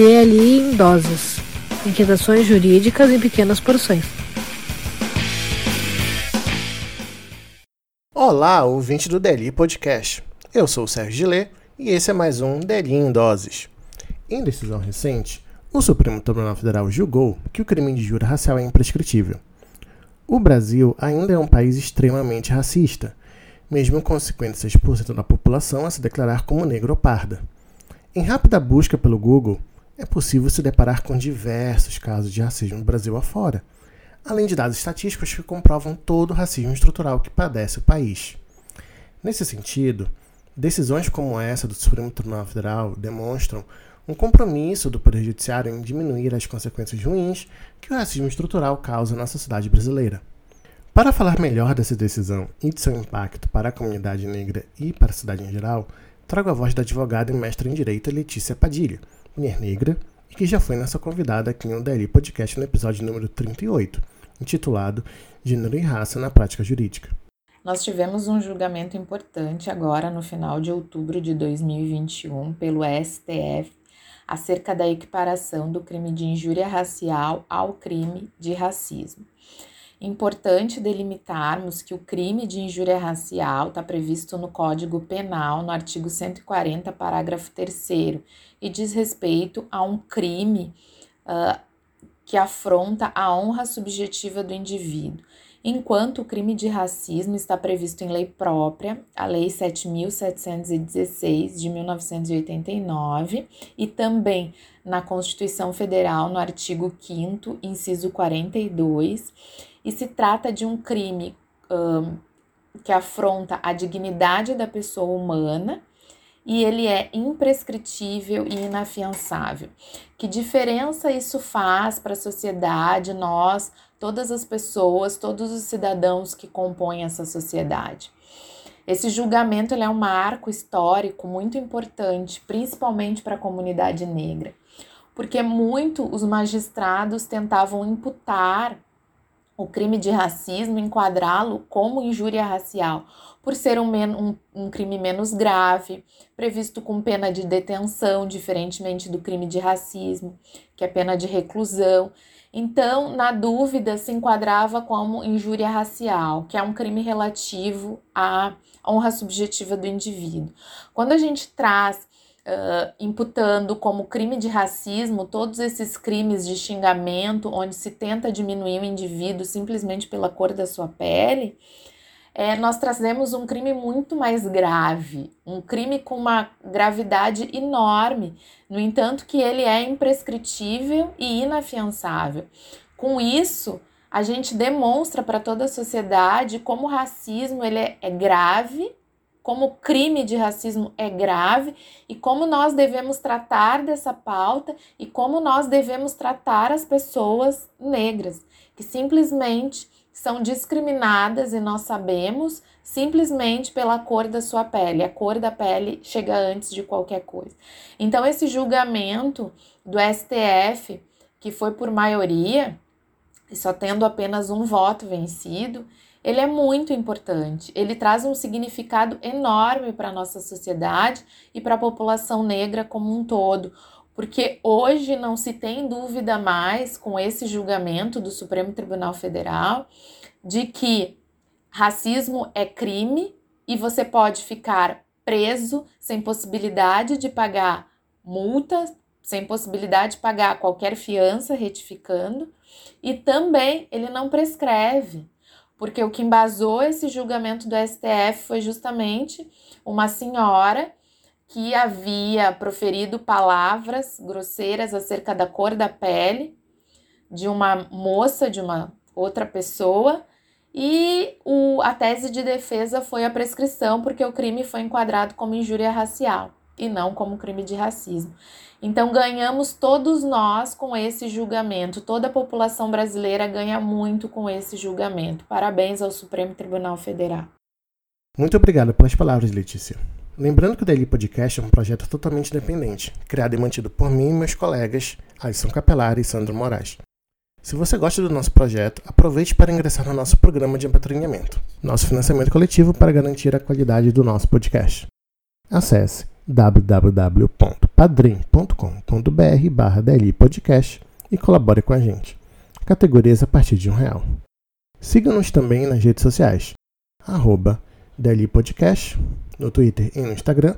ter ali em doses, inquietações jurídicas em pequenas porções. Olá, ouvinte do Deli Podcast. Eu sou o Sérgio Gillet e esse é mais um Deli em Doses. Em decisão recente, o Supremo Tribunal Federal julgou que o crime de injúria racial é imprescritível. O Brasil ainda é um país extremamente racista, mesmo com 56% da população a se declarar como negro ou parda. Em rápida busca pelo Google, é possível se deparar com diversos casos de racismo no Brasil afora, além de dados estatísticos que comprovam todo o racismo estrutural que padece o país. Nesse sentido, decisões como essa do Supremo Tribunal Federal demonstram um compromisso do Poder Judiciário em diminuir as consequências ruins que o racismo estrutural causa na sociedade brasileira. Para falar melhor dessa decisão e de seu impacto para a comunidade negra e para a cidade em geral, trago a voz da advogada e mestra em Direito Letícia Padilha, mulher negra, e que já foi nossa convidada aqui no DLI Podcast no episódio número 38, intitulado Gênero e Raça na Prática Jurídica. Nós tivemos um julgamento importante agora no final de outubro de 2021 pelo STF acerca da equiparação do crime de injúria racial ao crime de racismo. Importante delimitarmos que o crime de injúria racial está previsto no Código Penal, no artigo 140, parágrafo 3, e diz respeito a um crime uh, que afronta a honra subjetiva do indivíduo. Enquanto o crime de racismo está previsto em lei própria, a Lei 7.716 de 1989, e também na Constituição Federal, no artigo 5, inciso 42, e se trata de um crime um, que afronta a dignidade da pessoa humana e ele é imprescritível e inafiançável. Que diferença isso faz para a sociedade, nós, todas as pessoas, todos os cidadãos que compõem essa sociedade? Esse julgamento é um marco histórico muito importante, principalmente para a comunidade negra, porque muito os magistrados tentavam imputar o crime de racismo, enquadrá-lo como injúria racial, por ser um, um, um, crime menos grave, previsto com pena de detenção, diferentemente do crime de racismo, que é pena de reclusão. Então, na dúvida, se enquadrava como injúria racial, que é um crime relativo à honra subjetiva do indivíduo. Quando a gente traz Uh, imputando como crime de racismo todos esses crimes de xingamento, onde se tenta diminuir o indivíduo simplesmente pela cor da sua pele, é, nós trazemos um crime muito mais grave, um crime com uma gravidade enorme, no entanto, que ele é imprescritível e inafiançável. Com isso, a gente demonstra para toda a sociedade como o racismo ele é, é grave como o crime de racismo é grave e como nós devemos tratar dessa pauta e como nós devemos tratar as pessoas negras, que simplesmente são discriminadas e nós sabemos simplesmente pela cor da sua pele. A cor da pele chega antes de qualquer coisa. Então, esse julgamento do STF, que foi por maioria, só tendo apenas um voto vencido, ele é muito importante. Ele traz um significado enorme para a nossa sociedade e para a população negra como um todo, porque hoje não se tem dúvida mais com esse julgamento do Supremo Tribunal Federal de que racismo é crime e você pode ficar preso sem possibilidade de pagar multas, sem possibilidade de pagar qualquer fiança retificando, e também ele não prescreve porque o que embasou esse julgamento do STF foi justamente uma senhora que havia proferido palavras grosseiras acerca da cor da pele de uma moça, de uma outra pessoa, e o, a tese de defesa foi a prescrição, porque o crime foi enquadrado como injúria racial e não como crime de racismo. Então, ganhamos todos nós com esse julgamento, toda a população brasileira ganha muito com esse julgamento. Parabéns ao Supremo Tribunal Federal. Muito obrigado pelas palavras, Letícia. Lembrando que o Daily Podcast é um projeto totalmente independente, criado e mantido por mim e meus colegas Alisson Capelar e Sandro Moraes. Se você gosta do nosso projeto, aproveite para ingressar no nosso programa de apadrinhamento, nosso financiamento coletivo para garantir a qualidade do nosso podcast. Acesse www.padrim.com.br barra Podcast e colabore com a gente. Categorias a partir de um real. Siga-nos também nas redes sociais, arroba Podcast, no Twitter e no Instagram.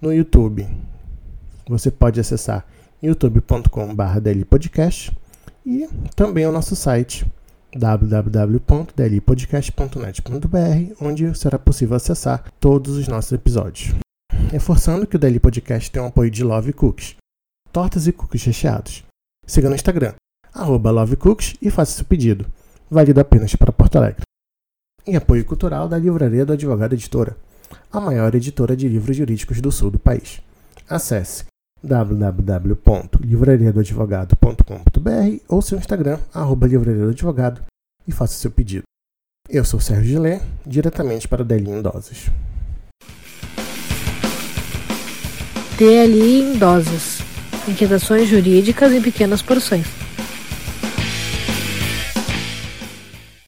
No YouTube, você pode acessar youtube.com.br Podcast e também o nosso site www.dlpodcast.net.br, onde será possível acessar todos os nossos episódios. Reforçando que o Daily Podcast tem o um apoio de Love Cooks, tortas e cookies recheados. Siga no Instagram, arroba Love Cooks e faça seu pedido, válido apenas para Porto Alegre. E apoio cultural da Livraria do Advogado Editora, a maior editora de livros jurídicos do sul do país. Acesse www.livrariadoadvogado.com.br ou seu Instagram, arroba livrariadoadvogado e faça seu pedido. Eu sou Sérgio Gilé, diretamente para Delinho em Doses. DLI em Doses. Inquietações jurídicas em pequenas porções.